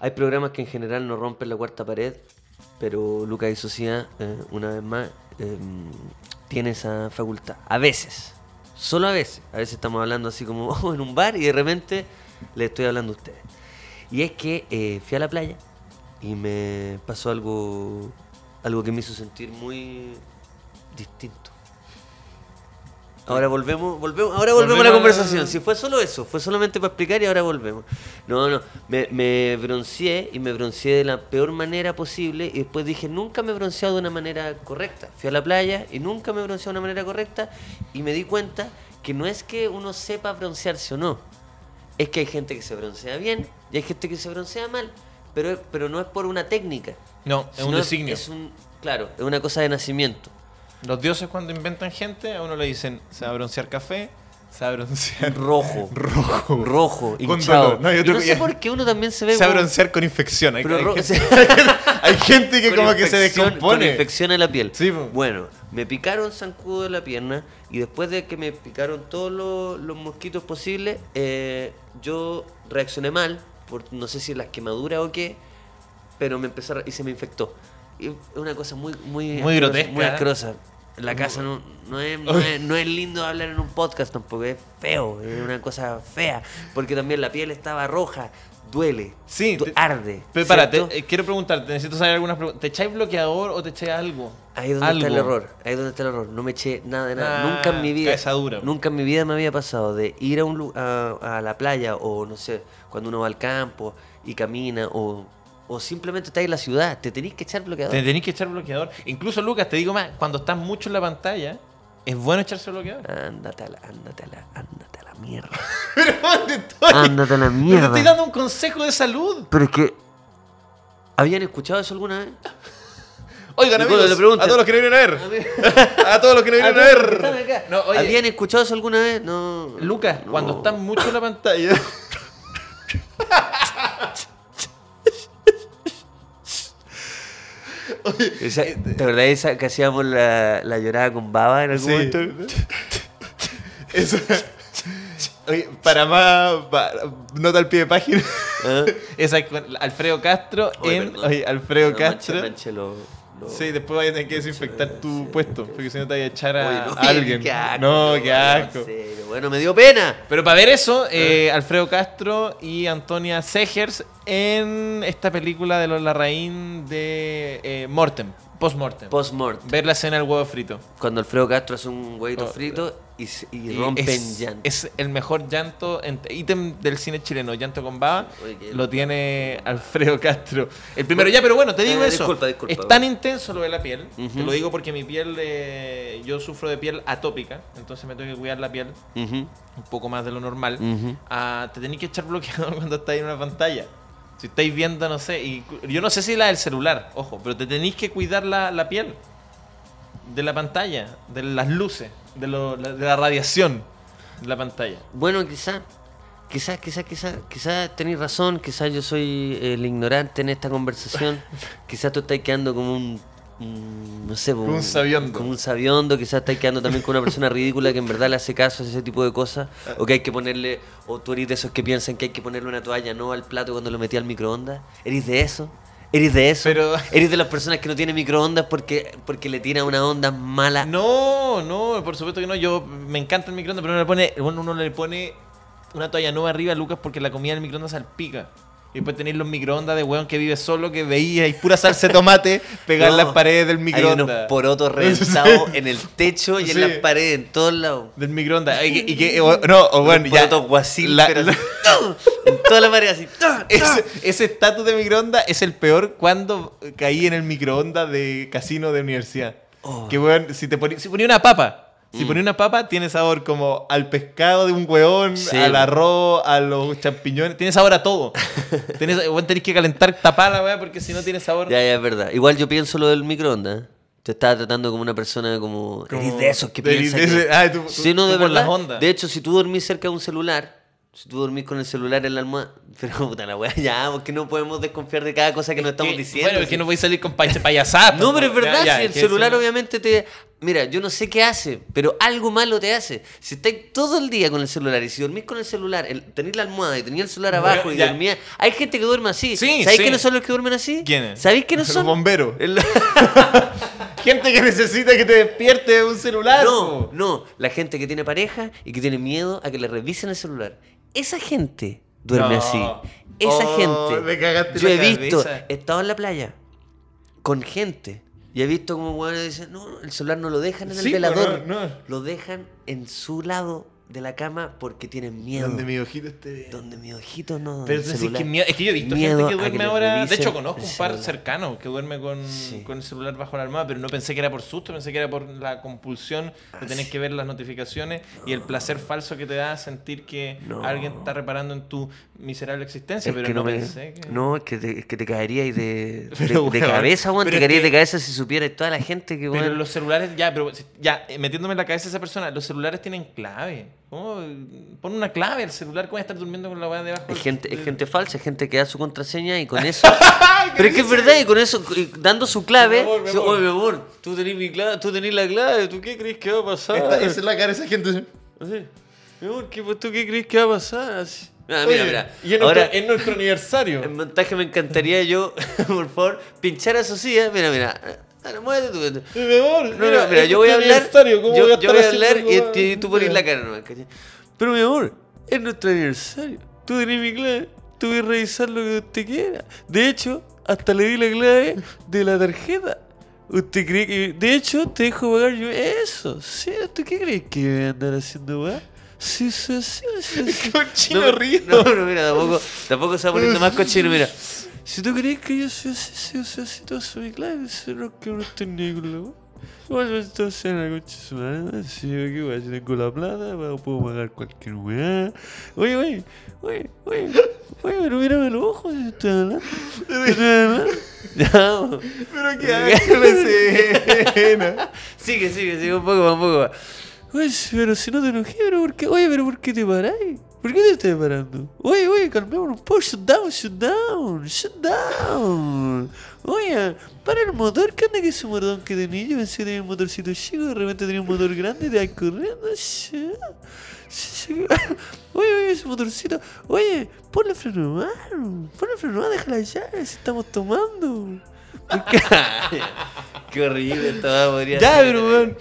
Hay programas que en general no rompen la cuarta pared, pero Lucas y Sociedad, eh, una vez más, eh, tiene esa facultad. A veces, solo a veces. A veces estamos hablando así como oh, en un bar y de repente le estoy hablando a ustedes. Y es que eh, fui a la playa y me pasó algo, algo que me hizo sentir muy distinto. Ahora volvemos, volvemos, ahora volvemos a la a- conversación. Si fue solo eso, fue solamente para explicar y ahora volvemos. No, no, me, me bronceé y me bronceé de la peor manera posible y después dije, nunca me he bronceado de una manera correcta. Fui a la playa y nunca me he bronceado de una manera correcta y me di cuenta que no es que uno sepa broncearse o no. Es que hay gente que se broncea bien y hay gente que se broncea mal, pero, pero no es por una técnica. No, es un designio. Es un, claro, es una cosa de nacimiento. Los dioses cuando inventan gente, a uno le dicen, se va a broncear café, se va a broncear... Rojo. Rojo. Rojo, hinchado. No, otro no sé por qué uno también se ve Se va a broncear con infección. Hay, hay gente, hay gente que como que se infección- Con descompone. infección en la piel. Sí. Bueno, me picaron zancudo de la pierna y después de que me picaron todos los, los mosquitos posibles, eh, yo reaccioné mal, por no sé si las quemaduras o qué, pero me empezó y se me infectó. Y es una cosa muy muy Muy grotesca, muy ¿eh? asquerosa. La casa no, no, es, no, es, no es lindo hablar en un podcast tampoco, es feo, es una cosa fea, porque también la piel estaba roja, duele, Sí, du- te- arde. Pero párate, ¿cierto? eh, quiero preguntarte, necesito saber algunas preguntas. ¿Te echáis bloqueador o te echáis algo? Ahí es donde algo. está el error. Ahí es donde está el error. No me eché nada de nada. Ah, nunca en mi vida. dura. Nunca en mi vida me había pasado de ir a un a la playa o no sé, cuando uno va al campo y camina o, o simplemente está en la ciudad. Te tenés que echar bloqueador. Te tenéis que echar bloqueador. Incluso, Lucas, te digo más, cuando estás mucho en la pantalla, es bueno echarse bloqueador. Ándate a la, ándate a la, ándate a la mierda. Pero ¿dónde estoy? Ándate a la Pero te mierda. estoy dando un consejo de salud. Pero es que. ¿Habían escuchado eso alguna vez? Oigan, amigos, a todos los que no vinieron a ver. A todos los que no vinieron a ver. No, oye, ¿Habían escuchado eso alguna vez? No. Lucas, no. cuando estás mucho en la pantalla. Esa- ¿Te acordás esa que hacíamos la, la llorada con baba en algún Sí. momento? Eso. Oye, para más. pa- nota al pie de página. ¿Ah? Esa es con Alfredo Castro Oye, en. Oye, Alfredo No, Castro. manche- manche lo- lo- Sí, después vaya a tener que desinfectar tu sí, puesto, porque si no te vaya a echar a, Oye, no, a alguien. qué asco, no, qué asco. serio. Bueno, me dio pena. Pero para ver eso, eh, Alfredo Castro y Antonia Segers en esta película de los Larraín de eh, Mortem, Post-Mortem. Post-mort. ver la escena del huevo frito. Cuando Alfredo Castro hace un huevito Oh, frito y, se- y Y rompen es, llanto. es el mejor llanto, ítem del cine chileno, llanto con baba, Oye, lo tiene Alfredo Castro. El primero ya, pero bueno, te digo Eh, eso. disculpa, disculpa, es bueno. tan intenso lo de la piel, te Ujú. lo digo porque mi piel, eh, yo sufro de piel atópica, entonces me tengo que cuidar la piel un poco más de lo normal. Ah, te tenéis que echar bloqueador cuando estáis en una pantalla. Si estáis viendo, no sé, y yo no sé si la del celular, ojo, pero te tenéis que cuidar la, la piel de la pantalla, de las luces, de, lo- la, de la radiación de la pantalla. Bueno, quizás, quizás, quizás, quizás, quizás tenéis razón, quizás yo soy el ignorante en esta conversación, quizás tú estás quedando como un- no sé, Como un sabiondo. como un sabiondo, quizás estás quedando también con una persona ridícula que en verdad le hace caso a ese tipo de cosas, o que hay que ponerle, o tú eres de esos que piensan que hay que ponerle una toalla no al plato cuando lo metí al microondas, ¿eres de eso? ¿Eres de eso? Pero- ¿Eres de las personas que no tienen microondas porque, porque le tiran una onda mala? No, no, por supuesto que no. Yo me encanta el microondas, pero uno le pone, bueno, uno le pone una toalla nueva arriba a Lucas porque la comida del microondas salpica. Y después tenéis los microondas de weón que vive solo, que veía y pura salsa de tomate pegar en las paredes del Hay microondas. unos porotos reventados en el techo y Sí. en las paredes, en todos lados. Del microondas. Y que, y que- o- no, o bueno, ya. porotos guasil, la- pero la- así, ¡tum! en toda la pared así. ese ese estatus de microondas es el peor cuando caí en el microondas de casino de universidad. Oh. Que weón, si te ponía, si ponía una papa. Si ponía una papa, tiene sabor como al pescado de un weón, Sí. al arroz, a los champiñones. Tiene sabor a todo. Tenés, tenés que calentar, tapar la weá porque si no tiene sabor. Ya, ya, es verdad. Igual yo pienso lo del microondas. Te estaba tratando como una persona como... Como- eres de esos que de que- ah, tú- Sí, no, de verdad. las ondas. De hecho, si tú dormís cerca de un celular, Si tú dormís con el celular en la almohada. Pero puta la weá, ya, porque no podemos desconfiar de cada cosa que nos estamos Que- diciendo. Bueno, es que no voy a salir con pay- payasadas. No, pero es verdad, Ya, ya, si el celular obviamente te... Mira, yo no sé qué hace, pero algo malo te hace. Si estáis todo el día con el celular y si dormís con el celular, el, tenéis la almohada y tenéis el celular Bueno, abajo y ya. dormía... Hay gente que duerme así. Sí, ¿Sabéis sí. quiénes son los que duermen así? ¿Quiénes? ¿Sabéis quiénes Los son? bomberos. El- Gente que necesita que te despierte un celular. No, no, la gente que tiene pareja y que tiene miedo a que le revisen el celular. Esa gente duerme No. así. Esa Oh, gente. me cagaste Yo la he visto, he estado en la playa con gente y he visto como dicen, no, el celular no lo dejan en el pues, velador. no, no. Lo dejan en su lado de la cama porque tienen miedo. Donde mi ojito esté bien. Donde mi ojito no. Pero es, que miedo- es que yo he visto Miedo gente que duerme ahora. De hecho, conozco un par cercano que duerme con, Sí. con el celular bajo la almohada, pero no pensé que era por susto, pensé que era por la compulsión de tener que ver las notificaciones y el placer falso que te da sentir que No. alguien está reparando en tu miserable existencia. Es pero que no, no, me- pensé que. no, es que te, es que te caerías de, de, Pero, de cabeza, pero Te caerías que- de cabeza si supieras toda la gente que, Pero los celulares, ya, pero ya, eh, metiéndome en la cabeza esa persona, los celulares tienen clave. ¿Cómo? Pon una clave al celular, ¿cómo voy a estar durmiendo con la weá debajo? Es gente, es gente falsa, es gente que da su contraseña y con eso. Pero es que es verdad, y con eso, y dando su clave. Mi amor, mi dice, amor. Oye, mi amor, tú tenés mi clave, tú tenés la clave, ¿tú qué crees que va a pasar? Esta- esa es la cara de esa gente. Así, mi amor, ¿qué, pues, ¿tú qué crees que va a pasar? Así. Ah, Oye, mira, mira. Y en, Ahora, nuestro, en nuestro aniversario. en montaje me encantaría yo, por favor, pinchar a Socia. Mira, mira. Ahora, muévete tú. Mi amor, No, no, mira, yo voy a hablar. ¿cómo yo, voy a yo voy a hablar y, y tú pones la cara nomás, ¿cachai? Pero mi amor, es nuestro aniversario. Tú tenés mi clave. Tú voy a revisar lo que usted quiera. De hecho, hasta le di la clave de la tarjeta. ¿Usted cree que.? De hecho, te dejo pagar yo eso. ¿Sí? ¿Usted qué cree que voy a andar haciendo, weá? Sí, sí, sí, sí. sí. Cochino no, río. No, no, mira, tampoco, tampoco se va poniendo más cochino, mira. Si tú crees que yo soy así, sí, o sea, así, todo soy claro, eso no es que no estoy ni con la weá. Bueno, entonces en la concha su madre, si yo qué weá, si tengo la plata, puedo pagar cualquier weá. Oye, oye, oye, oye, oye, pero mírame los ojos, si estoy hablando. Estoy hablando. Po. Pero qué pena. Sigue, sigue, sigue un poco más, un poco más. Oye, pero si no te enojé, pero ¿por qué? Oye, pero ¿por qué te paráis? ¿Por qué te estás parando? Oye, oye, calmémonos un poco. Shut down, shut down, shut down. Oye, para el motor, ¿qué onda que ese motor que tenía? Yo pensé que tenía un motorcito chico, de repente tenía un motor grande y te vas corriendo. Oye, oye, ese motorcito. Oye, ponle freno mano. Ponle freno mano, déjala ya, si estamos tomando. Qué horrible estaba, podría Ya, pero weón.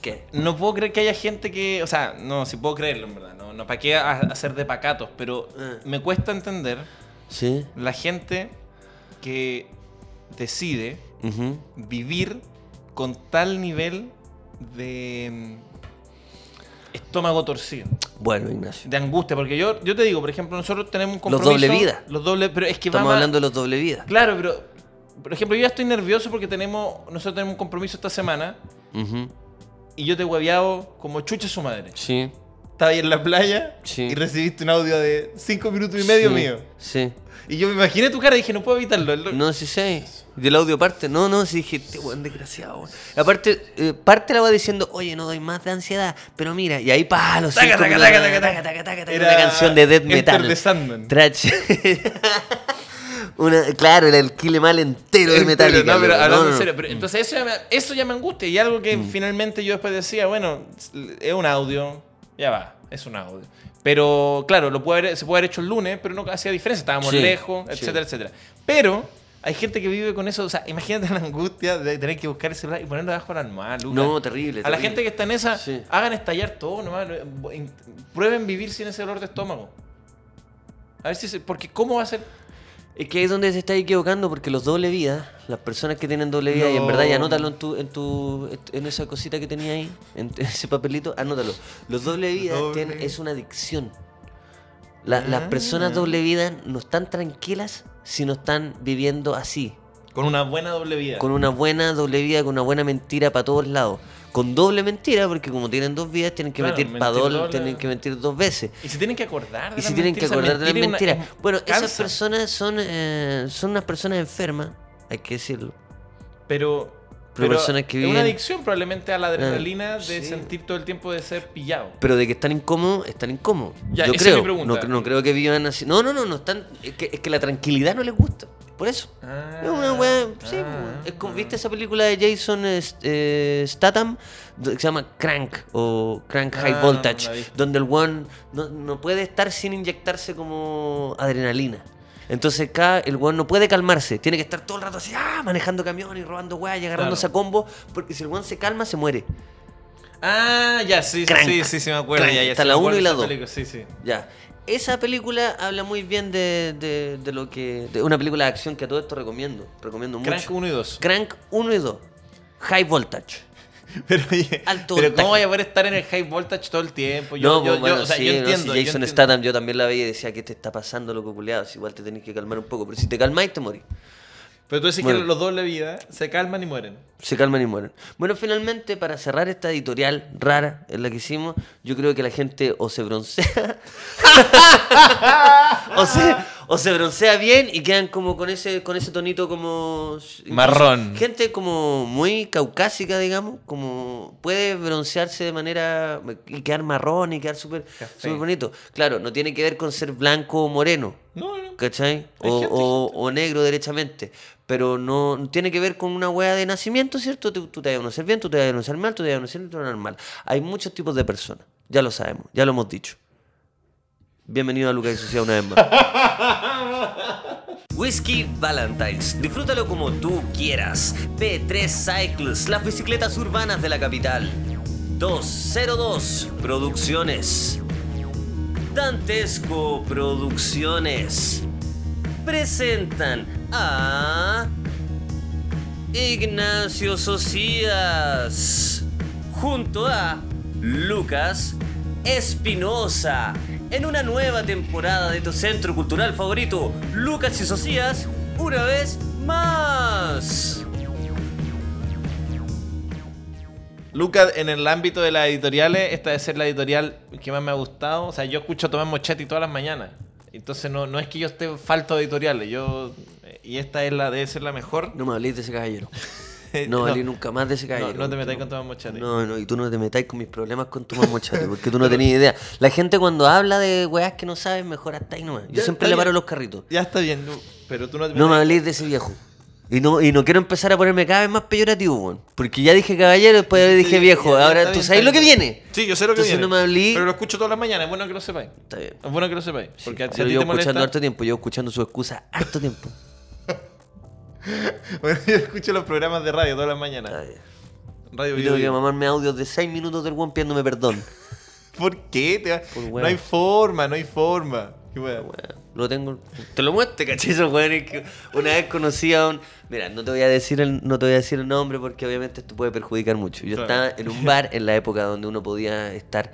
¿Qué? No puedo creer que haya gente que. O sea, no, sí puedo creerlo, en verdad. No, para qué ha- hacer de pacatos, pero Ah. me cuesta entender Sí. la gente que decide vivir con tal nivel de mm, estómago torcido, Bueno, Ignacio. de angustia, porque yo, yo te digo, por ejemplo, nosotros tenemos un Los compromiso. doble vida. Los doble, pero es que Estamos va hablando de los doble vida. Claro, pero por ejemplo, yo ya estoy nervioso porque tenemos nosotros tenemos un compromiso esta semana y yo te he hueveado como chucha su madre. Sí. Estaba ahí en la playa Sí. y recibiste un audio de 5 minutos y medio sí, mío. Sí. Y yo me imaginé tu cara y dije, no puedo evitarlo. No, sí sé. Del audio parte. No, no, sí dije, este weón desgraciado, weón. Aparte, eh, parte la va diciendo, oye, no doy más de ansiedad, pero mira, y ahí pa, los Taca, cinco taca, Era una canción de death metal. Sandman. Trash. Una, claro, el kill mal entero de Metallica. no, pero hablando No, no. Mm. serio, pero entonces eso ya, me, eso ya me angustia y algo que finalmente yo después decía, bueno, es un audio, ya va, es un audio. Pero claro, lo puede haber- se puede haber hecho el lunes, pero no hacía diferencia, estábamos Sí, lejos, sí. etcétera, etcétera. Pero hay gente que vive con eso, o sea, imagínate la angustia de tener que buscar el celular y ponerlo debajo de la almohada, Lucas. No, terrible. A la gente que está en esa, Sí. hagan estallar todo nomás. Prueben vivir sin ese dolor de estómago. A ver si se, porque ¿cómo va a ser? Es que ahí es donde se está equivocando, porque los doble vida, las personas que tienen doble vida, y en verdad, y anótalo en tu, en tu, en esa cosita que tenía ahí, en ese papelito, anótalo. Los doble vida Doble. es una adicción. La- Las Ah. personas doble vida no están tranquilas si no están viviendo así, Con una buena doble vida. con una buena doble vida, con una buena mentira para todos lados. Con doble mentira, porque como tienen dos vidas, tienen que Claro, mentir para doble. tienen que mentir dos veces. Y se tienen que acordar de Y se tienen que acordar de las una- mentiras. Bueno, esas personas son, eh, son unas personas enfermas, hay que decirlo. Pero Pero, personas que es viven. una adicción probablemente a la adrenalina Ah, de sí. sentir todo el tiempo de ser pillado. Pero de que están incómodos, están incómodos. Ya, Yo creo. No, no creo que vivan así. No, no, no, no están. Es que, es que la tranquilidad no les gusta. Por eso. Ah, es una weá. Sí, ah, es como, ¿viste esa película de Jason eh, Statham? Que se llama Crank o Crank High Ah, Voltage. la vi. donde el one no, no puede estar sin inyectarse como adrenalina. Entonces acá el one no puede calmarse, tiene que estar todo el rato así, ah, manejando camiones y robando weas y agarrándose Claro. a combo, porque si el one se calma se muere. Ah, ya, sí, sí, Crank. sí, sí, sí, me acuerdo. Ya, ya, Está sí, la me uno acuerdo y la de esa dos. película, Sí, sí. Ya. Esa película habla muy bien de, de- de lo que. de una película de acción que a todo esto recomiendo. Recomiendo mucho. Crank 1 y 2. Crank 1 y 2. High Voltage. Pero, oye, Alto pero voltaje. ¿cómo voy a poder estar en el high voltage todo el tiempo? Yo, no, yo, pues, yo- bueno, o sea, sí, yo no, entiendo. si yo Jason. Statham yo también la veía y decía, ¿qué te está pasando, loco culeado? Si igual te tenés que calmar un poco. Pero si te calmáis, te morís. Pero tú decís Bueno. que los doble vida se calman y mueren. Se calman y mueren. Bueno, finalmente, para cerrar esta editorial rara en la que hicimos, yo creo que la gente o se broncea o, se, o se broncea bien y quedan como con ese, con ese tonito como... Marrón. Gente como muy caucásica, digamos, como puede broncearse de manera... y quedar marrón y quedar súper bonito. Claro, no tiene que ver con ser blanco o moreno. No, no. ¿Cachai? O, gente, o- o negro derechamente. Pero no no tiene que ver con una wea de nacimiento, ¿cierto? Tú, tú te vas a conocer bien, tú te vas a conocer mal, tú te vas a conocer normal. Hay muchos tipos de personas. Ya lo sabemos, ya lo hemos dicho. Bienvenido a Lucas y Sociedad una vez más. Whisky Valentine's. Disfrútalo como tú quieras. P3 Cycles, las bicicletas urbanas de la capital. 202 Producciones. Dantesco Producciones presentan a Ignacio Socias junto a Lucas Espinosa en una nueva temporada de tu centro cultural favorito, Lucas y Socias, una vez más. Lucas, en el ámbito de las editoriales, esta debe ser la editorial que más me ha gustado. O sea, yo escucho a Tomás Mochetti todas las mañanas. Entonces no, no es que yo esté falto de editoriales. Yo, eh, y esta es la, debe ser la mejor. No me hablé de ese caballero. No hablé nunca más de ese caballero. no te metáis con Tomás Mochetti. No, no, y tú no te metáis con mis problemas con tu mamochate, porque tú no tenías idea. La gente cuando habla de weas que no sabes, mejor hasta ahí nomás. Yo Ya, siempre le paro bien. los carritos. Ya está bien, pero tú no te No me metáis- habléis de ese viejo. Y no, y no quiero empezar a ponerme cada vez más peyorativo, weón. Porque ya dije caballero, después dije Sí, viejo. ya, ya Ahora tú sabes lo que viene. Sí, yo sé lo que Entonces viene. no me hablé. Pero lo escucho todas las mañanas, es bueno que lo sepáis. Está bien. Es bueno que lo sepáis. Porque si a Yo ti llevo te molesta... escuchando harto tiempo, llevo escuchando su excusa harto tiempo. Bueno, yo escucho los programas de radio todas las mañanas. Bien. Radio Yo tengo que mamarme audios de 6 minutos del weón pidiéndome perdón. ¿Por qué? Te va- Por No hay forma, no hay forma. Qué wea. Lo tengo. Te lo muestro, ¿cachai? Esos weones que una vez conocí a un. Mira, no te voy a decir el, no te voy a decir el nombre porque obviamente esto puede perjudicar mucho. Yo Claro. estaba en un bar en la época donde uno podía estar.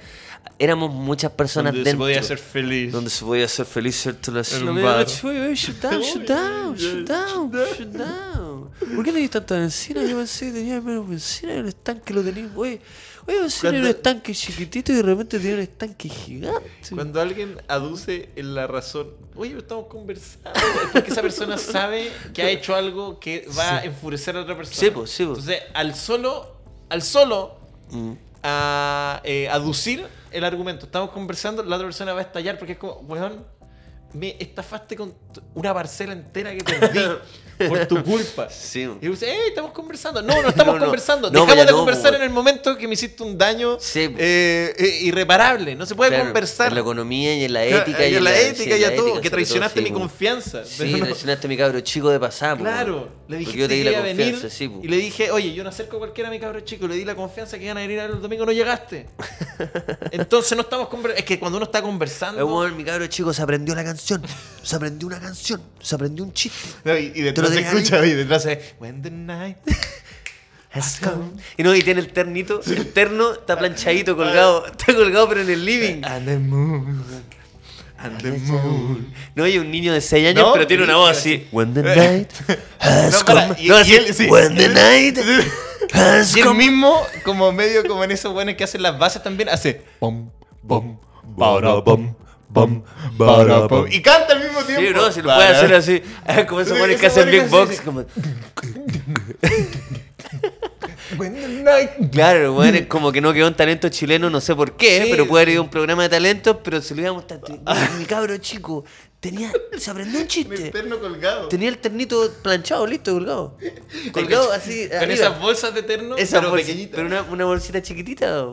Éramos muchas personas Donde se dentro. podía ser feliz. Donde se podía ser feliz, ¿cierto? La En un bar. Shut down, shut down, shut down, shut down. ¿Por qué tenéis tanta benzina? Yo pensé que tenía menos benzina y el estanque lo tenéis, oye. Oye, pensé que era un estanque chiquitito y de repente tenía un estanque gigante. Cuando alguien aduce en la razón, oye, estamos conversando, es porque esa persona sabe que ha hecho algo que va a enfurecer a otra persona. Sí, pues, sí, pues. Entonces, al solo, al solo Mm. a, eh, aducir el argumento, estamos conversando, la otra persona va a estallar porque es como, weón, me estafaste con una parcela entera que perdí por tu culpa. Sí. Y dice, ¡eh, estamos conversando! No, no estamos No, no. conversando. No, Dejamos de conversar pues, en el momento que me hiciste un daño Sí, pues. eh, eh, irreparable. No se puede Claro, conversar. En la economía y en la Claro, ética. y en la ética sí, y a todo. que traicionaste todo, mi sí, po. confianza. Sí, pero traicionaste a mi cabro chico de pasada, Claro, le dijiste yo te di la a confianza, sí, po. y le dije, oye, yo no acerco a cualquiera a mi cabro chico, le di la confianza que iban a venir el domingo, no llegaste. Entonces no estamos conversando. Es que cuando uno está conversando. Eh, mi cabro chico se aprendió la canción. Se aprendió una canción. Se aprendió un chiste. Y, lo se escucha, y detrás es When the night. Has come. Y no, y tiene el ternito. El terno está planchadito, colgado. Está colgado, pero en el living. And the moon. And the moon. No, y un niño de 6 años, No, pero tiene una voz sí. así. When the night has No, come. y- No, y así. él, sí. When the night has Y el come. mismo, como medio como en esos buenos que hacen las bases también, hace pom, pom, para, pom, para. Y canta al mismo tiempo. Sí, bro, si lo puede hacer así. Como esos buenos que hacen beatbox. hacen- Como... Claro, weón, es como que no quedó un talento chileno, no sé por qué, Sí. pero puede haber ido a un programa de talentos, pero se lo íbamos tanto. Mi, cabro chico tenía, se aprendió un chiste. colgado. Tenía el ternito planchado, listo, colgado. Colgado así. Con arriba. esas bolsas de terno, Esa pero. Pero una, una bolsita chiquitita.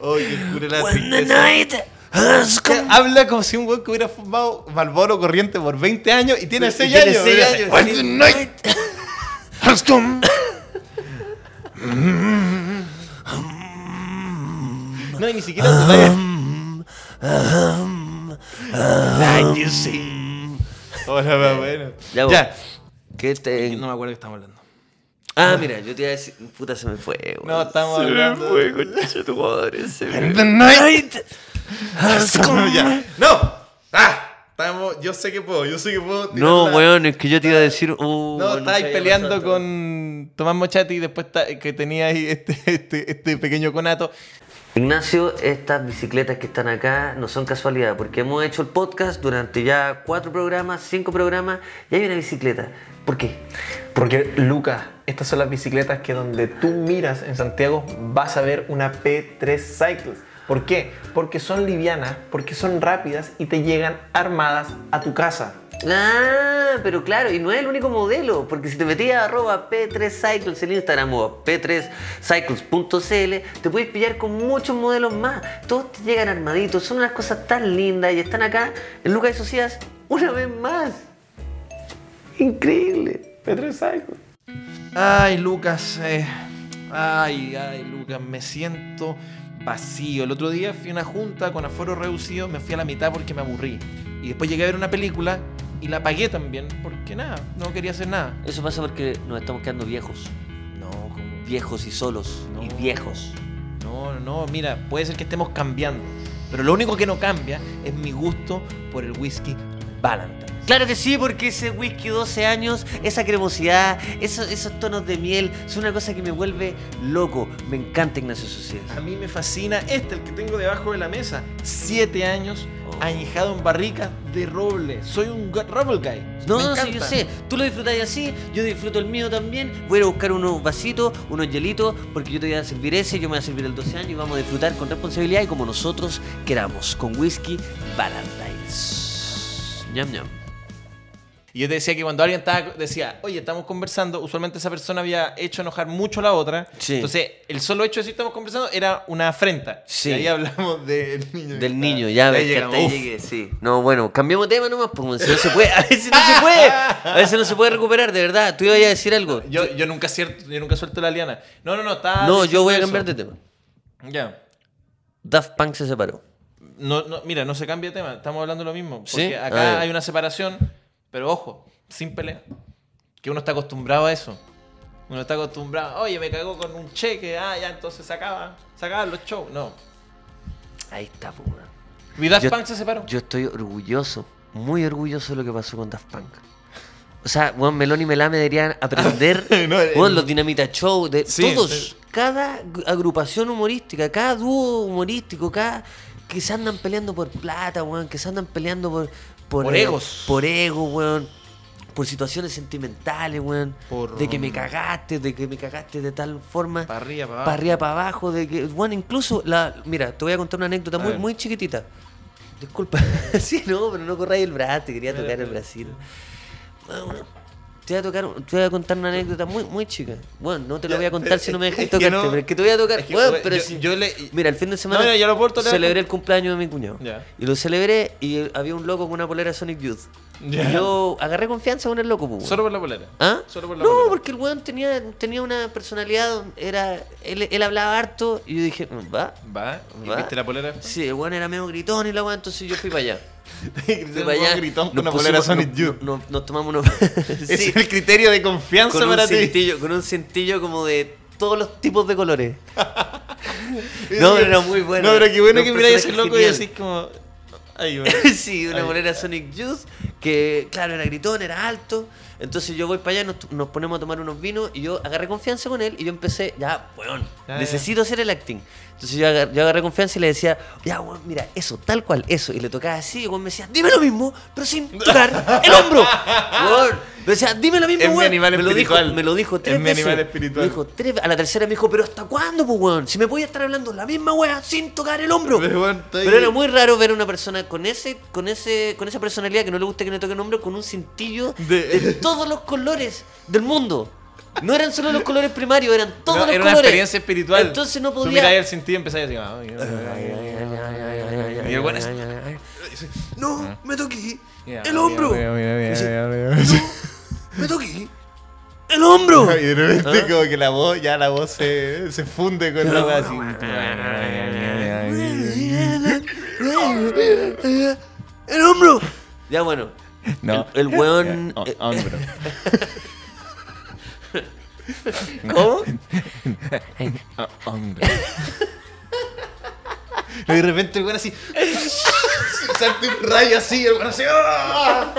Oye, qué cura la When the tristeza. night has Que come. Habla como si un güey que hubiera fumado Malboro corriente por 20 años y tiene 6 Tiene años. seis mira. años, When the night has come. No, y ni siquiera you see. Hola, va, bueno. Ya, vos. Ya. ¿Qué te- No me acuerdo de qué estamos hablando. Ah, mira, yo te iba a decir. Puta, se me fue, weón. No, estamos se hablando- Me fue, concha tu madre. Se me the night has come. ya. ¡No! ¡Ah! Estamos, yo sé que puedo, yo sé que puedo. No, la- weón, es que yo te iba a decir. Uh, No, estabais peleando pasado con Tomás Mochati y después que tenía ahí este, este, este pequeño conato. Ignacio, estas bicicletas que están acá no son casualidad, porque hemos hecho el podcast durante ya cuatro programas, cinco programas, y hay una bicicleta. ¿Por qué? Porque, Lucas, estas son las bicicletas que donde tú miras en Santiago vas a ver una P3 Cycles. ¿Por qué? Porque son livianas, porque son rápidas y te llegan armadas a tu casa. Ah, pero claro, y no es el único modelo, porque si te metías arroba P3Cycles en Instagram o a p3cycles.cl, te puedes pillar con muchos modelos más. Todos te llegan armaditos, son unas cosas tan lindas y están acá en Lucas y Socias una vez más. Increíble. P3 Cycles. Ay, Lucas. eh, ay, ay, Lucas, me siento vacío. El otro día fui a una junta con aforo reducido, me fui a la mitad porque me aburrí. Y después llegué a ver una película y la pagué también porque nada, no quería hacer nada. Eso pasa porque nos estamos quedando viejos. No, como... Viejos y solos. Y viejos. No, no, mira, puede ser que estemos cambiando. Pero lo único que no cambia es mi gusto por el whisky Valentine. Claro que sí, porque ese whisky 12 años, esa cremosidad, esos, esos tonos de miel, es una cosa que me vuelve loco. Me encanta Ignacio Socias. A mí me fascina este, el que tengo debajo de la mesa. Siete años, Oh. añejado en barrica de roble. Soy un roble guy. No, no, sí, yo sé. Tú lo disfrutas así, yo disfruto el mío también. Voy a buscar unos vasitos, unos hielitos, porque yo te voy a servir ese, yo me voy a servir el 12 años y vamos a disfrutar con responsabilidad y como nosotros queramos, con whisky Valentine's. Ñam, ñam. Y yo te decía que cuando alguien estaba, decía, oye, estamos conversando, usualmente esa persona había hecho enojar mucho a la otra. Sí. Entonces, el solo hecho de decir estamos conversando era una afrenta. Sí. Y ahí hablamos del niño. Del está- niño, ya ves que hasta llegué, sí. No, bueno, cambiamos de tema nomás, porque si no se puede, a veces no se puede, a veces no se puede recuperar, de verdad. Tú ibas a decir algo. Yo, yo nunca cierto, yo nunca suelto la liana. No, no, no, está. No, yo voy a cambiar de tema. Ya. Daft Punk se separó. No, no, mira, no se cambia de tema, estamos hablando lo mismo. Porque ¿Sí? acá Ah, hay una separación, pero ojo, sin pelea. Que uno está acostumbrado a eso. Uno está acostumbrado, oye, me cagó con un cheque, ah, ya entonces se acaba, se acaban los shows. No. Ahí está, pues. weón. Mi Daft Yo- Punk se separó. Yo estoy orgulloso, muy orgulloso de lo que pasó con Daft Punk. O sea, Juan Melón y Melame deberían aprender. No, el- weón, los Dinamita Show, de Sí, todos. sí. Cada agrupación humorística, cada dúo humorístico, cada. que se andan peleando por plata, weón, que se andan peleando por. Por eh, egos. Por ego, weón. Por situaciones sentimentales, weón. Por- De que me cagaste, de que me cagaste de tal forma. Para arriba, para abajo. Para arriba, para abajo, de que, bueno, incluso, la, mira, te voy a contar una anécdota A muy, ver. muy chiquitita. Disculpa, sí, no, pero no corráis el brazo, te quería tocar el Brasil. Bueno, te voy a tocar, te voy a contar una anécdota muy, muy chica. Bueno, no te lo voy a contar pero si no me es dejas que tocarte, no- pero es que te voy a tocar. es que, bueno, pero yo- si- yo le- Mira, el fin de semana No, mira, ya lo puedo tolerar. celebré el cumpleaños de mi cuñado. Y lo celebré y había un loco con una polera Sonic Youth. Y yo agarré confianza con el loco, pues. Solo por la polera. ¿Ah? Solo por la no, polera. porque el weón tenía, tenía una personalidad, era, él, él hablaba harto y yo dije, "Mm, va. Va, ¿y Va. ¿viste la polera? Sí, el weón era medio gritón y la weón, entonces yo fui para allá. Fui para allá. gritón con nos una polera Sonic Youth. nos- nos tomamos unos. Sí, es el criterio de confianza con un, para ti. cintillo, con un cintillo como de todos los tipos de colores. No, pero era muy bueno. No, pero qué bueno que miráis ese loco y decís como. Bueno. sí, una bolera Sonic Youth que, claro, era gritón, era alto. Entonces yo voy para allá, nos, nos ponemos a tomar unos vinos y yo agarré confianza con él y yo empecé, ya, weón, ya. necesito hacer el acting. Entonces yo agarré, yo agarré confianza y le decía, ya, weón, mira, eso, tal cual, eso. Y le tocaba así, y weón me decía, dime lo mismo, pero sin tocar el hombro. Weón, me decía, dime lo mismo, Es mi weón. animal me lo dijo, me lo dijo tres Es mi veces. animal espiritual. Me dijo tres A la tercera me dijo, pero ¿hasta cuándo, pues, weón? Si me voy a estar hablando la misma weá sin tocar el hombro. Pero, weón, estoy- Pero era muy raro ver a una persona con ese, con ese, con esa personalidad que no le gusta que le toque el hombro, con un cintillo De- de, todos los colores del mundo. No eran solo los colores primarios, eran todos No, los era colores. una experiencia espiritual. Entonces no Tú podía. miráis el sentido y empezáis a decir, ah, Y el es- No, me toqué Mira, el mira, hombro. mira, mira, mira, Dice, mira, mira, mira. Me toqué el hombro. Y de repente como que la voz, ya la voz se, se funde con la weá así. El hombro. Ya bueno. No. El, el weón. Oh, eh, hombro. ¿Cómo? Oh, hombro. Y de repente el weón así. Salta un rayo así, el weón así. ¡ah!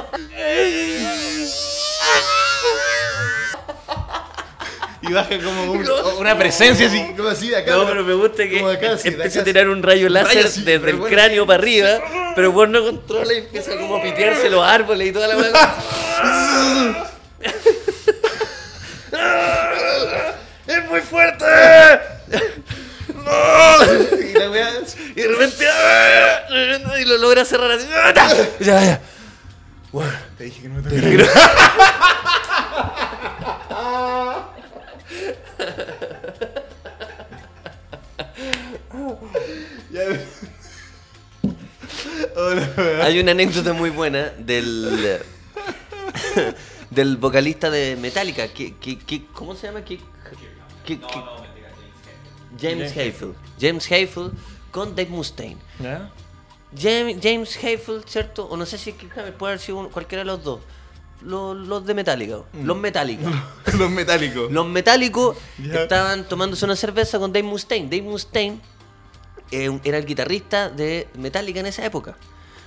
Y baja como un- una presencia así, como así de acá. No, pero me gusta que acá, así, de empieza a tirar un rayo láser rayo así, desde el bueno, cráneo para arriba, pero vos no controla y empieza como a pitearse los árboles y toda la weá. ¡Es muy fuerte! Y la weá. Y de repente. Y lo logra cerrar así. Ya, ya. Te dije que no me tocara. Hay una anécdota muy buena del. del vocalista de Metallica. Que, que, que- ¿Cómo se llama? Que, que- que- James Hayfield. James Hayfield con Dave Mustaine. ¿Ya? James, James Hayfield, ¿cierto? O no sé si puede haber sido uno- cualquiera de los dos. Los, los de Metallica. Los Metallica. Los metálicos. Los metálicos estaban tomándose una cerveza con Dave Mustaine. Dave Mustaine era el guitarrista de Metallica en esa época.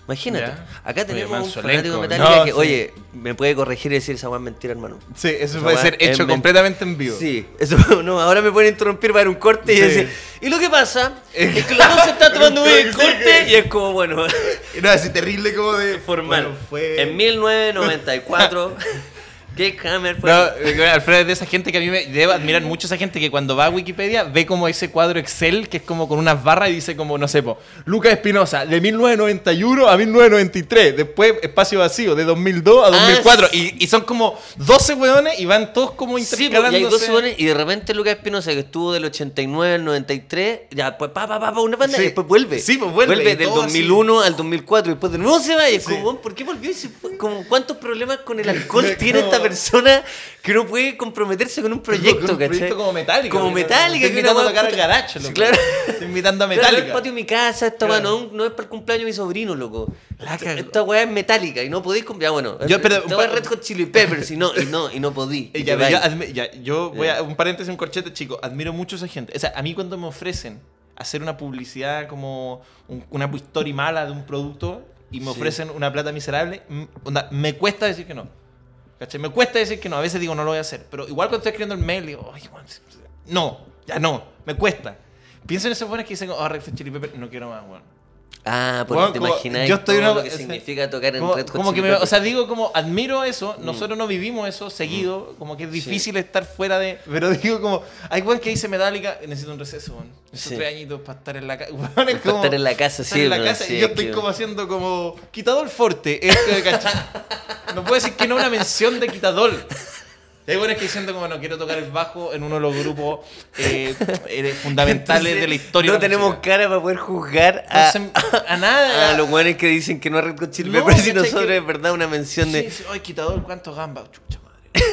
Imagínate. Acá Oye, tenemos un fanático de. Metallica No, que, sí. oye, me puede corregir y decir esa weá es mentira, hermano. Sí, eso Esa puede ser hecho men- completamente en vivo. Sí, eso no, ahora me pueden interrumpir para dar un corte y decir. Y lo que pasa es que los dos se están tomando muy el Sí, corte y es como, bueno, No, así terrible como de formal. Bueno, fue... En 1994, Kirk Hammer fue. No, eh, Alfredo es de esa gente que a mí me debo admirar mucho esa gente que cuando va a Wikipedia ve como ese cuadro Excel que es como con unas barras y dice como, no sé, po, Lucas Espinosa, de 1991 a 1993, después Espacio Vacío, de 2002 a 2004, y, y son como 12 weones y van todos como Sí, y intercalándose. hay hueones, y de repente Lucas Espinosa, que estuvo del 89 al 93, ya, pues pa, pa, pa, pa, una banda, Sí. y después vuelve. Sí, pues vuelve, y del todo 2001 al 2004, y después de nuevo se va, y es Sí. como, ¿por qué volvió? Y se fue? Como, ¿Cuántos problemas con el alcohol tiene esta persona que no puede comprometerse con un proyecto, Con un ¿cachai? proyecto como Metallica. Como Estoy que invitando a tocar al loco. claro. Estoy invitando a Claro, no es Metallica. el patio de mi casa, esta Claro. no, no es para el cumpleaños de mi sobrino, loco. La Esta- esta weá es metálica y no podéis comprar. Bueno, Yo, pero, esta es Red Hot Chili Peppers y no, y no, y no podí. Eh, y ya, te yo, vais. admi- ya, yo voy a un paréntesis, un corchete, chico. Admiro mucho a esa gente. O sea, a mí cuando me ofrecen hacer una publicidad como un- una story mala de un producto y me Sí. ofrecen una plata miserable, onda, me cuesta decir que no. ¿Cachai? Me cuesta decir que no. A veces digo, no lo voy a hacer. Pero igual cuando estoy escribiendo el mail, digo, "Ay, no, ya no. Me cuesta. Pienso en esos buenos que dicen, oh, Red Hot Chili Pepper, no quiero más, weón. Ah, porque te imaginas yo estoy todo una- lo que significa tocar en Como, Red Hot como que me, o sea, digo como admiro eso, nosotros no vivimos eso seguido, como que es difícil estar fuera de, pero digo como, hay weón que dice Metallica, necesito un receso, weón. Necesito Sí. tres añitos para estar en la casa. Para estar en la casa, estar en la casa sí, y yo es estoy que- como haciendo como quitador forte, es que, ¿cachai? No puedo decir que no una mención de quitador. Y hay buenos que diciendo como no quiero tocar el bajo en uno de los grupos eh, eh, fundamentales de la historia. No de la tenemos música. cara para poder juzgar a, No se- a nada. a los buenos que dicen que no es Red Hot Chili No, Peppers y ¿cachai? nosotros Que- es verdad una mención Sí, de... sí, ay, quitador, ¿cuántos gambas? Chucha madre.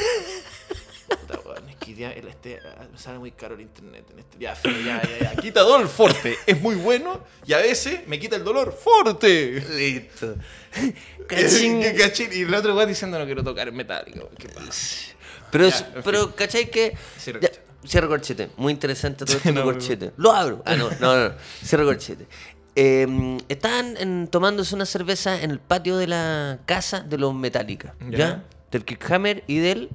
Que ya el este, ah, me sale muy caro el internet. En este, ya, ya, ya, ya. Quitador fuerte. Es muy bueno y a veces me quita el dolor fuerte. Listo. Cachín. Cachín. Y el otro weón diciendo no quiero tocar metálico. ¿Qué pasa? Pero, Ya, pero ¿cachai que...? Cierro corchete. Cierro corchete. Muy interesante todo esto No, corchete. Lo abro. Ah, no, no, no. Cierro corchete. eh, estaban en- tomándose una cerveza en el patio de la casa de los Metallica, ¿ya? Ya. Del Kirk Hammer y del...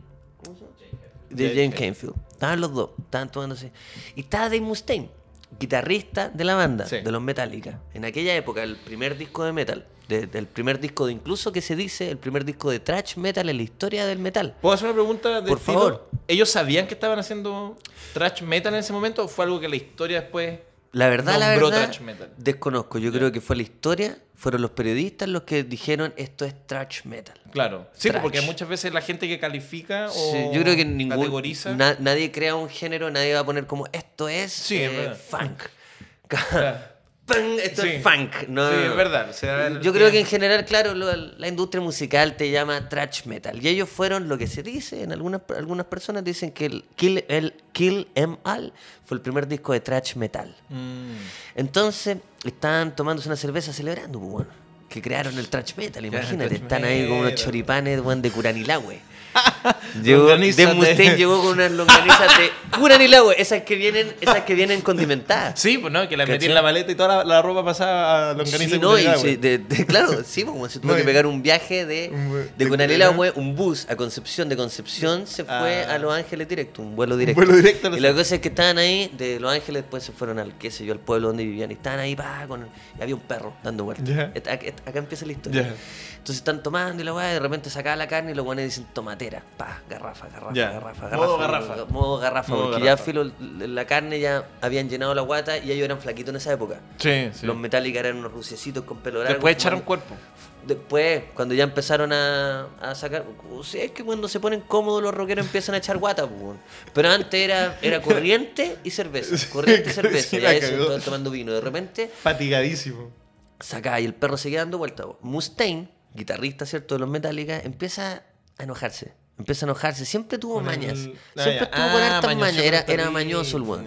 De James Canfield. Estaban los dos, estaban tomándose. Y estaba Dave Mustaine, guitarrista de la banda, Sí. de los Metallica. En aquella época, el primer disco de metal, de- del primer disco de incluso que se dice, el primer disco de thrash metal en la historia del metal. ¿Puedo hacer una pregunta? de Por estilo? favor. ¿Ellos sabían que estaban haciendo thrash metal en ese momento o fue algo que la historia después... La verdad, la verdad, metal. desconozco. Yo creo que fue la historia, fueron los periodistas los que dijeron esto es thrash metal. Claro. Sí, Thrash. porque muchas veces la gente que califica o Sí, yo creo que ningún, categoriza... na- nadie crea un género, nadie va a poner como esto es Sí, eh, funk. Claro. Esto Sí. es funk. No, Sí, es verdad. o sea, Yo creo que en general, claro, lo- la industria musical te llama thrash metal. Y ellos fueron lo que se dice, en algunas, algunas personas dicen que el Kill, el Kill Em All fue el primer disco de thrash metal. Mm. Entonces, estaban tomándose una cerveza celebrando, pues, bueno, que crearon el thrash metal, imagínate. Están ahí con unos choripanes de Curanilahue. Llegó, Longanizas Dave de- llegó con unas longanizas de Curanilahue, esas que vienen, esas que vienen condimentadas. Sí, pues no, que la metí en la maleta y toda la, la ropa pasaba a longaniza Sí, y no, y sí, de- de- claro, sí, pues, se tuvo No, que y- pegar un viaje de, de de Cunanilahue, un bus a Concepción, de Concepción se fue Ah. a Los Ángeles directo, un vuelo directo. vuelo directo y la cosa es que estaban ahí, de Los Ángeles después se fueron al, qué sé yo, al pueblo donde vivían, y estaban ahí, pa, con, y había un perro dando vueltas. Et- Acá empieza la historia. Ya. Entonces están tomando y la weá, y de repente sacaba la carne y los guanes dicen tomatera, pa, garrafa, garrafa, Ya. garrafa, Modo garrafa. garrafa. Modo garrafa, Modo porque garrafa. ya filo, la carne ya habían llenado la guata y ellos eran flaquitos en esa época. Sí, sí. Los Metallica eran unos ruciecitos con pelo largo. Después echaron cuerpo. Después, cuando ya empezaron a, a sacar. O sea, es que cuando se ponen cómodos los rockeros empiezan a echar guata, pues. Pero antes era, era corriente y cerveza. Corriente y cerveza. Sí, y la a eso estaban tomando vino. De repente, Fatigadísimo. sacaba y el perro seguía dando vueltas. Mustaine, guitarrista, ¿cierto? De los Metallica, empieza a enojarse. Empieza a enojarse. Siempre tuvo mañas. Ah, Siempre estuvo con Ah, hartas mañas. Era, mañoso el weón.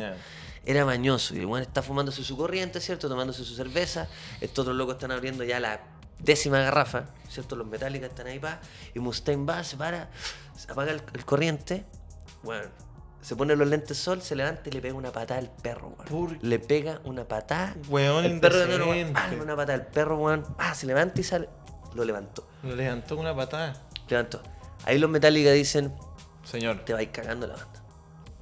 Era mañoso. Y el weón está fumándose su corriente, ¿cierto? Tomándose su cerveza. Estos otros locos están abriendo ya la décima garrafa, ¿cierto? Los Metallica están ahí, pa. Y Mustaine va, se para, se apaga el, el corriente. Bueno, se pone los lentes sol, se levanta y le pega una patada al perro, weón. ¿Por Le pega una patada. Weón el perro de nuevo, pega una patada al perro, weón. pa, se levanta y sale. Lo levantó. Lo levantó con una patada. Levantó. Ahí los Metallica dicen, Señor. te vais cagando la banda.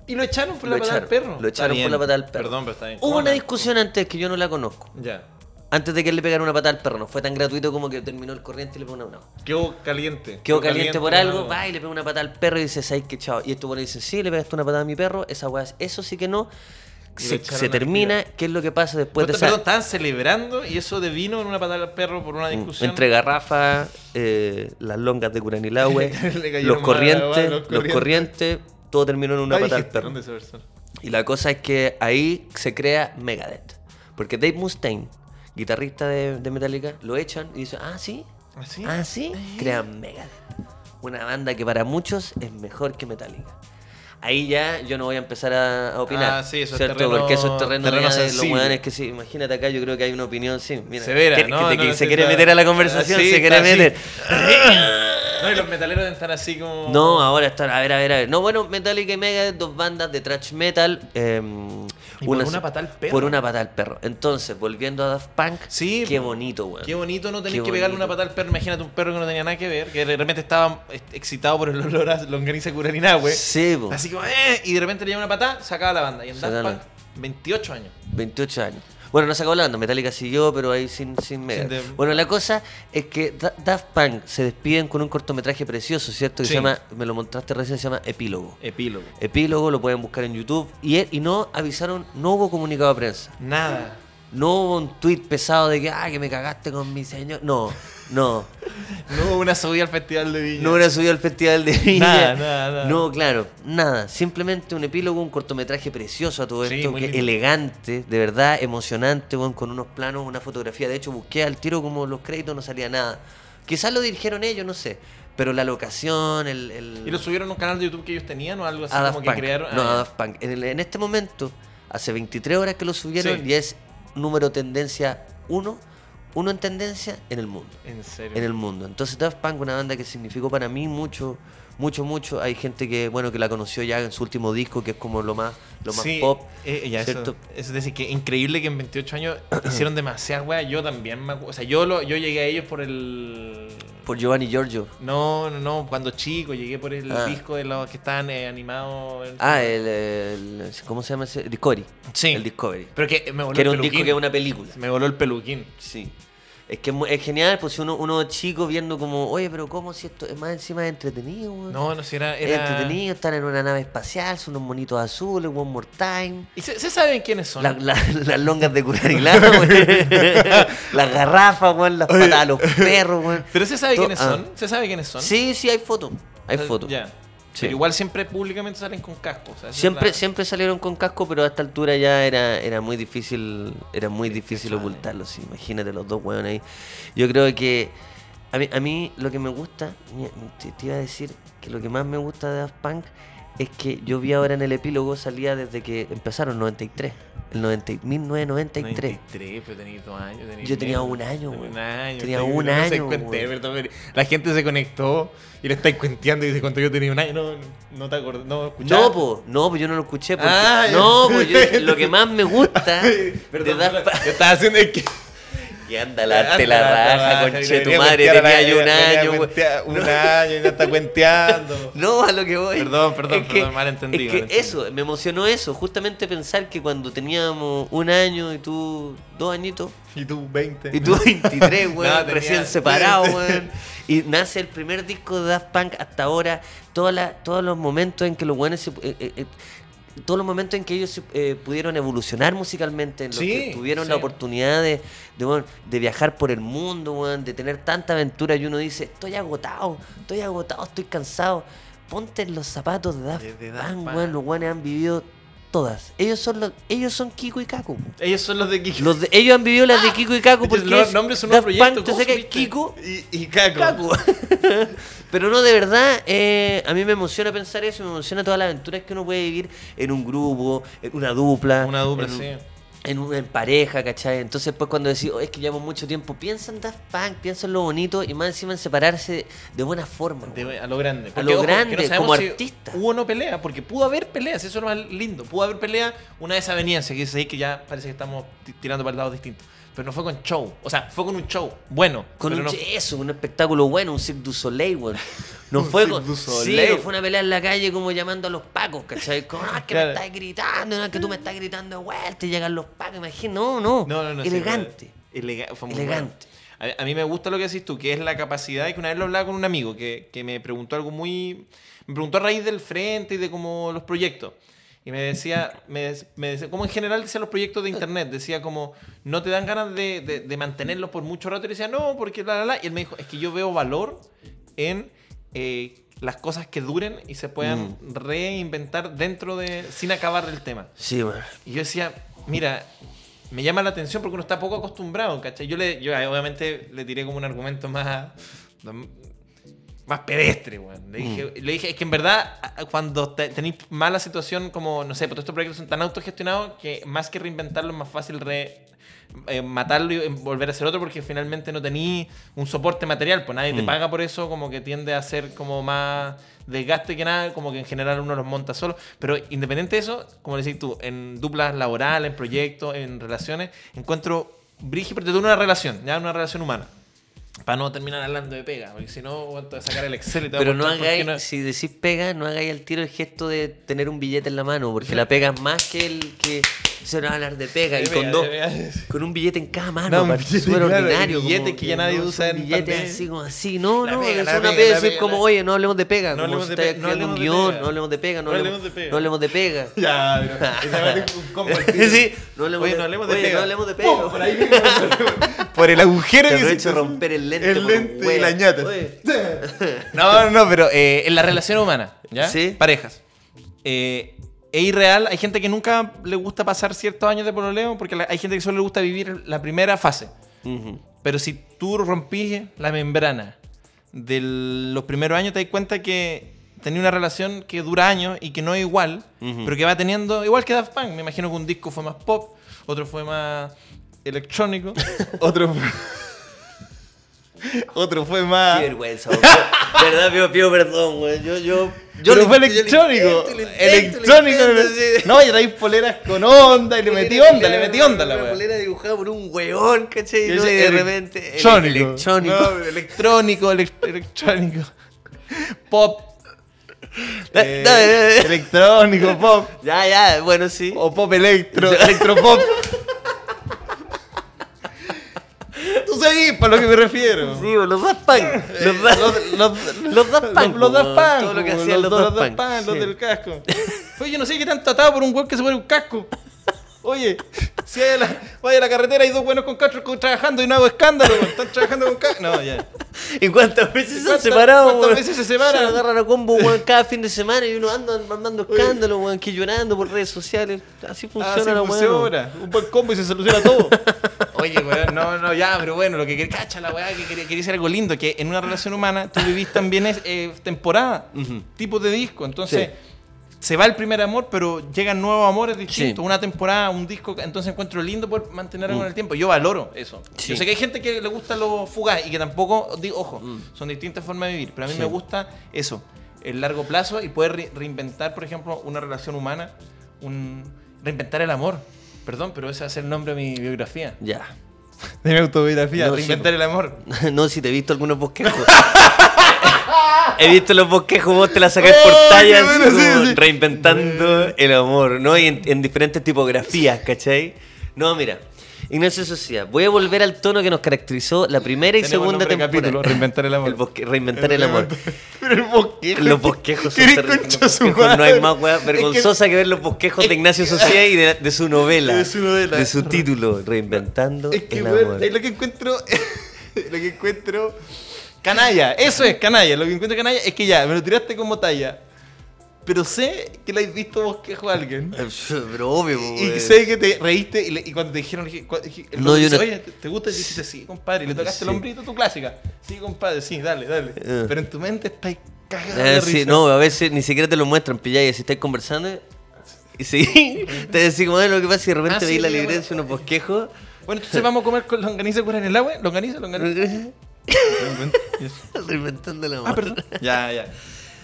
Y lo echaron por Lo la patada echaron, del perro. Lo echaron por la patada del perro. Perdón, pero está bien. Hubo ¿Cómo una no? discusión antes que yo no la conozco. Ya. Antes de que él le pegara una patada al perro, no fue tan gratuito como que terminó el corriente y le pegó una. No. Quedó caliente. Quedó caliente por no, algo, no. va y le pega una patada al perro y dice, ¿sabes qué chao? Y esto bueno dice, sí, le pegaste una patada a mi perro, esa weá, es- eso sí que no. Se, termina. ¿qué es lo que pasa después de esa... perdón, estaban celebrando y eso de vino en una patada al perro por una discusión. Mm, Entre garrafas, eh, las longas de Curanilahue, los corrientes, los los corrientes. todo terminó en una patada al perro. Y la cosa es que ahí se crea Megadeth. Porque Dave Mustaine, guitarrista de, de Metallica, lo echan y dice, ah, sí, ¿Ah, sí? ah, sí, crean Megadeth. Una banda que para muchos es mejor que Metallica. Ahí ya yo no voy a empezar a, a opinar. Ah, sí, eso es terreno- Porque eso es terreno, terreno ya de los weones que sí. Imagínate acá, yo creo que hay una opinión, sí. Mira, Severa, que, ¿no? que- No, que no, se quiere meter a la conversación, Sí, se quiere meter. No, y los metaleros deben estar así como. No, ahora están, a ver, a ver, a ver. No, bueno, Metallica y Megadeth, dos bandas de thrash metal. eh, Y por una patada al perro. Por una patada al perro. Entonces, volviendo a Daft Punk, Sí, qué bonito, weón. Qué bonito no tener que pegarle una patada al perro. Imagínate un perro que no tenía nada que ver, que de repente estaba excitado por el olor a longaniza curanina, güey. Sí, po. Así como, eh, y de repente le llama una patada, sacaba la banda. Y en Daft Punk, 28 años. 28 años. Bueno, no se acabó la banda, Metallica siguió, pero ahí sin, sin de- Bueno, la cosa es que Da- Daft Punk se despiden con un cortometraje precioso, ¿cierto? Que Sí. se llama, me lo montaste recién, se llama Epílogo. Epílogo. Epílogo, lo pueden buscar en YouTube. Y, y no avisaron, no hubo comunicado de prensa. Nada. No hubo un tweet pesado de que, ah, que me cagaste con mi señor. No, no. No hubo una subida al Festival de Viña. No hubiera subido al Festival de Viña. Nada, nada, nada. No, claro, nada. Simplemente un epílogo, un cortometraje precioso a todo Sí, esto, que elegante, de verdad, emocionante, con unos planos, una fotografía. De hecho, busqué al tiro como los créditos, no salía nada. Quizás lo dirigieron ellos, no sé. Pero la locación, el. el- ¿Y lo subieron a un canal de YouTube que ellos tenían o algo así como que crearon? No, Ah, Punk. En, el- en este momento, hace 23 horas que lo subieron Sí. y es número tendencia 1, uno en tendencia en el mundo En serio. en el mundo. Entonces Daft Punk, una banda que significó para mí mucho, mucho, mucho. Hay gente que, bueno, que la conoció ya en su último disco, que es como lo más, lo más Sí, pop. eh, ya, eso, ¿cierto? es decir, que increíble que en 28 años hicieron demasiadas weas. Yo también me acu- O sea, yo, lo, yo llegué a ellos por el. Por Giovanni Giorgio. No, no, no. Cuando chico llegué por el Ah. disco de los que estaban eh, animados. Ah, el, el- ¿Cómo se llama ese? Discovery. Sí. El Discovery. Pero que me voló Que era un disco que es una película. Me voló el peluquín. Sí. Es que es, es genial, pues si uno, uno chico viendo como, oye, pero ¿cómo si esto es más encima de entretenido, weón? No, no, si era. Es era... entretenido, están en una nave espacial, son unos monitos azules, one more time. ¿Y se, se saben quiénes son? La- la- las longas de curarilano. Las garrafas, weón, las patas a los perros, weón. Pero se sabe quiénes ah. son. Se sabe quiénes son. Sí, sí, hay fotos. Hay sea, fotos. Ya. Sí. Pero igual siempre públicamente salen con casco. o sea, Siempre, la- siempre salieron con casco, pero a esta altura ya era, era muy difícil, era muy difícil ocultarlo, sí. Imagínate los dos weones ahí. Yo creo que a mí, a mí lo que me gusta, te, te iba a decir que lo que más me gusta de Daft Punk es que yo vi ahora en el epílogo, salía desde que empezaron, 93. El 90, y- 1993. 93, pero tenía dos años. tenía Yo tenía un año, Tenía weón. un año. Tenía tenía- un año, cuente, La gente se conectó y le estáis cuenteando y dice cuánto yo tenía un año. No, no te acordás. No, escuchaste. No, po, no, pues yo no lo escuché. Porque, Ah, no, pues yo lo que más me gusta de Perdón. Yo estaba haciendo es que. Y anda la, te la raja, conche tu madre, tenía yo un año, güey. Un año y ya está cuenteando. No, a lo que voy. Perdón, perdón, perdón, Es que malentendido. eso, me emocionó eso, justamente pensar que cuando teníamos un año y tú dos añitos, Y tú 20. y tú 23, weón, No, recién separado, weón. Y nace el primer disco de Daft Punk hasta ahora, todos los momentos en que los weones se- eh, eh, eh, todos los momentos en que ellos eh, pudieron evolucionar musicalmente, en los Sí, que tuvieron sí. la oportunidad de, de, viajar por el mundo, de tener tanta aventura y uno dice, estoy agotado, estoy agotado, estoy cansado. Ponte en los zapatos de Daft, Punk, weón, los weones han vivido todas. Ellos son los, ellos son Kiko y Kaku. Ellos son los de Kiko. Los de- ellos han vivido las de Kiko y Kaku porque los es nombres son ¿cómo sé que? Kiko y, y. Kaku. Pero no, de verdad, eh, a mí me emociona pensar eso, me emociona todas las aventuras que uno puede vivir en un grupo, en una dupla. Una dupla, en un- sí. En, una- en pareja, ¿cachai? Entonces, pues cuando decís, "Oh, es que llevamos mucho tiempo, piensa en Daft Punk, piensa en lo bonito y más encima en separarse de buena forma. De- a lo grande. A lo grande, sabemos como si artista. Hubo no pelea, porque pudo haber peleas, eso es lo más lindo. Pudo haber pelea, una desaveniencia, que dice ahí que ya parece que estamos ti- tirando para el lado distinto. Pero no fue con show. O sea, fue con un show bueno. Con un, no- eso, un espectáculo bueno, un Cirque du Soleil, weón. No Un fue con, sí, no fue una pelea en la calle como llamando a los pacos, ¿cachai? Como, ah, que Claro. me estás gritando, no, que tú me estás gritando de vuelta y llegan los pacos, imagínate, no, no, No, no, no. elegante. fue- elega- fue muy Elegante. bueno. A, a mí me gusta lo que decís tú, que es la capacidad, y que una vez lo hablaba con un amigo, que, que me preguntó algo muy... Me preguntó a raíz del frente y de como los proyectos. Y me decía, me, me decía, como en general decía los proyectos de internet, decía como, no te dan ganas de, de- de mantenerlos por mucho rato. Y decía, no, porque la, la, la. Y él me dijo, es que yo veo valor en eh, las cosas que duren y se puedan Mm. reinventar dentro de, sin acabar el tema. Sí, weón. Y yo decía, mira, me llama la atención porque uno está poco acostumbrado, ¿cachai? Yo, le, yo obviamente le tiré como un argumento más, más pedestre, weón. Le dije, le dije, es que en verdad, cuando te- tenéis mala situación, como, no sé, porque estos proyectos son tan autogestionados que más que reinventarlo es más fácil re- eh, matarlo y volver a hacer otro porque finalmente no tenéis un soporte material, pues nadie te Mm. paga por eso, como que tiende a ser como más desgaste que nada, como que en general uno los monta solo. Pero independiente de eso, como decís tú, en duplas laborales, en proyectos, en relaciones, encuentro brígido, pero de una relación, ya una relación humana. Para no terminar hablando de pega, porque si no, voy a sacar el Excel y te voy a Pero no hagáis, no- si decís pega, no hagáis al tiro el gesto de tener un billete en la mano, porque la pega es más que el que se va a hablar de pega, y con dos, con un billete en cada mano, No, súper claro, ordinario. billetes como que ya nadie no, usa en billetes pandemia. así como así, no, La no, pega, es una pega, decir pega, como, la- oye, no hablemos de pega, No como hablemos de pega. no hablemos de pega, no, hablemos, de pega. no hablemos de pega. Ya, no hablemos de, no hablemos de oye, pega. no hablemos de pega. Por ahí. por el agujero Te que de romper el lente. El por lente y la ñata. Oye, No, no, no, pero eh, en la relación humana, ¿ya? Sí. Parejas. Eh, es irreal. Hay gente que nunca le gusta pasar ciertos años de pololeo porque la- hay gente que solo le gusta vivir la primera fase. ujú. Pero si tú rompís la membrana de los primeros años, te das cuenta que tenía una relación que dura años y que no es igual, Ujú. pero que va teniendo, igual que Daft Punk. Me imagino que un disco fue más pop, otro fue más electrónico, otro fue... Otro fue más. Qué vergüenza, verdad, pido, pido perdón, weón. Yo, yo. Yo Pero fue yo electrónico. intento, lo intento, electrónico. No, y traí poleras con onda y le metí onda, le metí onda la weá. polera dibujada por un weón, ¿cachai? Yo ¿no? sé, Y de repente. ele- electrónico. Electrónico. No, electrónico, elec- electrónico. Pop. Eh, dale. electrónico, pop. Ya, ya, bueno, sí. O pop electro, electropop. Tú sabes para lo que me refiero. Sí, los Daft Punk. Los Daft Los, los, Daft Punk, Los, Daft. Punk. Todo lo que hacían los Daft Punk, los del casco. Oye, yo no sé qué tan atado por un weón que se pone un casco. Oye, si hay a la, vaya a la carretera y dos buenos con casco trabajando y no hago escándalo, weón. están trabajando con casco. No, ya. ¿Y cuántas veces se han ¿Cuántas- separado, cuántas veces se separan? agarran a combo, weón, cada fin de semana y uno anda mandando escándalos, weón, que llorando por redes sociales. Así funciona Así la funciona. Un buen combo y se soluciona todo. Oye, weón, no, no, ya, pero bueno, lo que quería, cacha la weá, que quería, quería decir algo lindo, que en una relación humana tú vivís también es eh, temporada, tipos de disco. Entonces, se va el primer amor, pero llegan nuevos amores distintos. Sí. Una temporada, un disco, entonces encuentro lindo poder mantenerlo con el tiempo. Yo valoro eso. Sí. Yo sé que hay gente que le gusta lo fugaz y que tampoco, digo, ojo, son distintas formas de vivir, pero a mí Sí. me gusta eso, el largo plazo y poder re- reinventar, por ejemplo, una relación humana, un, reinventar el amor. Perdón, pero ese va a ser el nombre de mi biografía. Ya. De mi autobiografía, No, sí, reinventar el amor. no, si te he visto algunos bosquejos. he visto los bosquejos, vos te la sacás por Oh, tallas, bueno, sí, como sí. reinventando el amor, ¿no? Y en, en diferentes tipografías, ¿cachai? No, mira. Ignacio Sociedad, voy a volver al tono que nos caracterizó la primera y Tenemos segunda temporada. capítulo, reinventar el amor. El bosque- reinventar el amor. Pero el bosquejo. Los bosquejos son ¿Qué terribles, No hay más weá Es que- vergonzosa que, ver los bosquejos de Ignacio Sociedad y de, de su novela. De su novela. De su título, Reinventando Es que, el amor. es lo que encuentro. lo que encuentro. Canalla, eso es canalla. Lo que encuentro canalla es que ya, me lo tiraste como talla. Pero sé que le has visto bosquejo a alguien. Pero obvio, Y weón. sé que te reíste y, le- y cuando te dijeron, No, dice, no- oye, ¿te, te gusta? Y dijiste, sí, compadre. Y le tocaste el hombrito, tu clásica. Sí, compadre, sí, dale, dale. Eh. Pero en tu mente estás cagado Eh, de sí, risa. no, a veces ni siquiera te lo muestran, pilláis, si estáis conversando y sí, te decís como "Ay, lo que pasa y de repente Ah, sí, veis la librencia, bueno. unos bosquejos. Bueno, entonces vamos a comer con longaniza cura en el agua. Longaniza, longaniza. Reinventando el amor. ah, perdón. Ya, ya.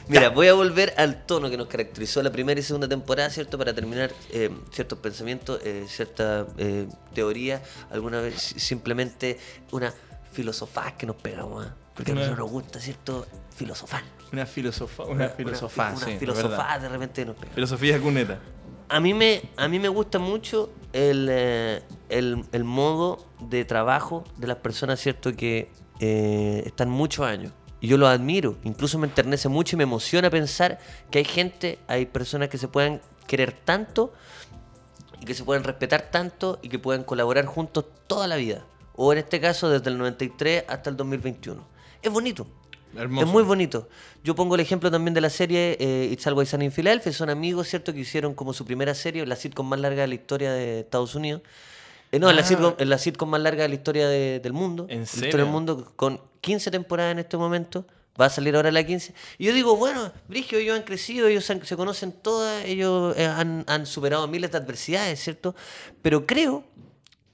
Mira, voy a volver al tono que nos caracterizó la primera y segunda temporada, ¿cierto? Para terminar eh, ciertos pensamientos, eh, cierta eh, teoría, alguna vez si- simplemente una filosofía que nos pegamos, ¿ah? Porque a Una- nosotros nos gusta, ¿cierto? Filosofar. Una filosofía, una una sí. filosofía verdad. de repente nos pega. Filosofía cuneta. A mí me, a mí me gusta mucho el, eh, el, el modo de trabajo de las personas, ¿cierto? Que eh, están muchos años. Y yo lo admiro. Incluso me enternece mucho y me emociona pensar que hay gente, hay personas que se puedan querer tanto y que se pueden respetar tanto y que puedan colaborar juntos toda la vida. O en este caso, desde el 93 hasta el 2021. Es bonito. Hermoso. Es muy bonito. Yo pongo el ejemplo también de la serie eh, It's Always Sunny in Philadelphia. Son amigos, ¿cierto? Que hicieron como su primera serie, la sitcom más larga de la historia de Estados Unidos. Eh, no, es la Ah. sitcom, es la sitcom más larga de la historia de- del mundo. ¿En La serio? historia del mundo, con 15 temporadas en este momento. Va a salir ahora la 15. Y yo digo, bueno, Brigio, ellos han crecido, ellos han- se conocen todas, ellos eh, han, han superado miles de adversidades, ¿cierto? Pero creo,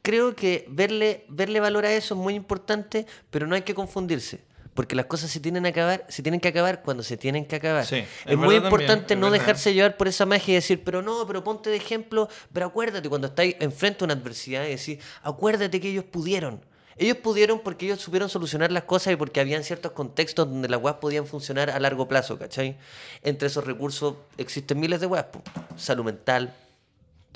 creo que verle, verle valor a eso es muy importante, pero no hay que confundirse. Porque las cosas se tienen, que acabar, se tienen que acabar cuando se tienen que acabar. Sí, es muy importante también, no dejarse llevar por esa magia y decir, pero no, pero ponte de ejemplo, pero acuérdate cuando estáis enfrente a una adversidad y decir, acuérdate que ellos pudieron. Ellos pudieron porque ellos supieron solucionar las cosas y porque habían ciertos contextos donde las weas podían funcionar a largo plazo, ¿cachai? Entre esos recursos existen miles de weas, po. salud mental,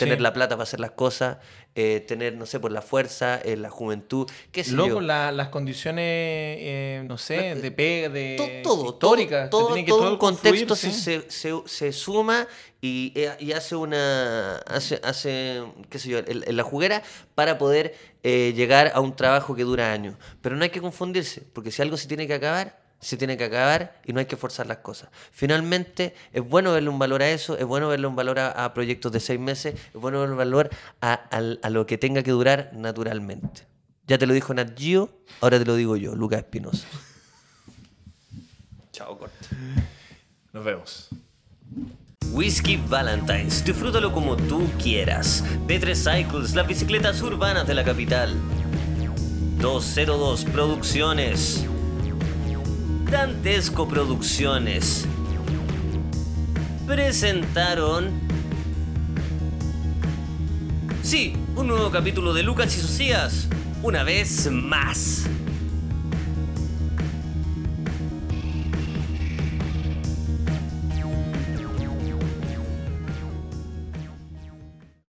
tener Sí. la plata para hacer las cosas, eh, tener, no sé, por la fuerza, eh, la juventud, qué sé yo. Loco, la- las condiciones, eh, no sé, de pega, de To- todo, históricas, todo, todo, que un contexto se, sí. se, se, se suma y, eh, y hace una hace, hace qué sé yo el- en la juguera para poder eh, llegar a un trabajo que dura años pero no hay que confundirse porque si algo se tiene que acabar se tiene que acabar y no hay que forzar las cosas. Finalmente, es bueno verle un valor a eso, es bueno verle un valor a, a proyectos de seis meses, es bueno verle un valor a, lo que tenga que durar naturalmente. Ya te lo dijo Nat Geo, ahora te lo digo yo, Lucas Espinosa. Chao, corta. Nos vemos. Whisky Valentine's, disfrútalo como tú quieras. P3 Cycles, las bicicletas urbanas de la capital. 202 Producciones. Dantesco. Presentaron... Sí, un nuevo capítulo de Lucas y Socias. Una vez más.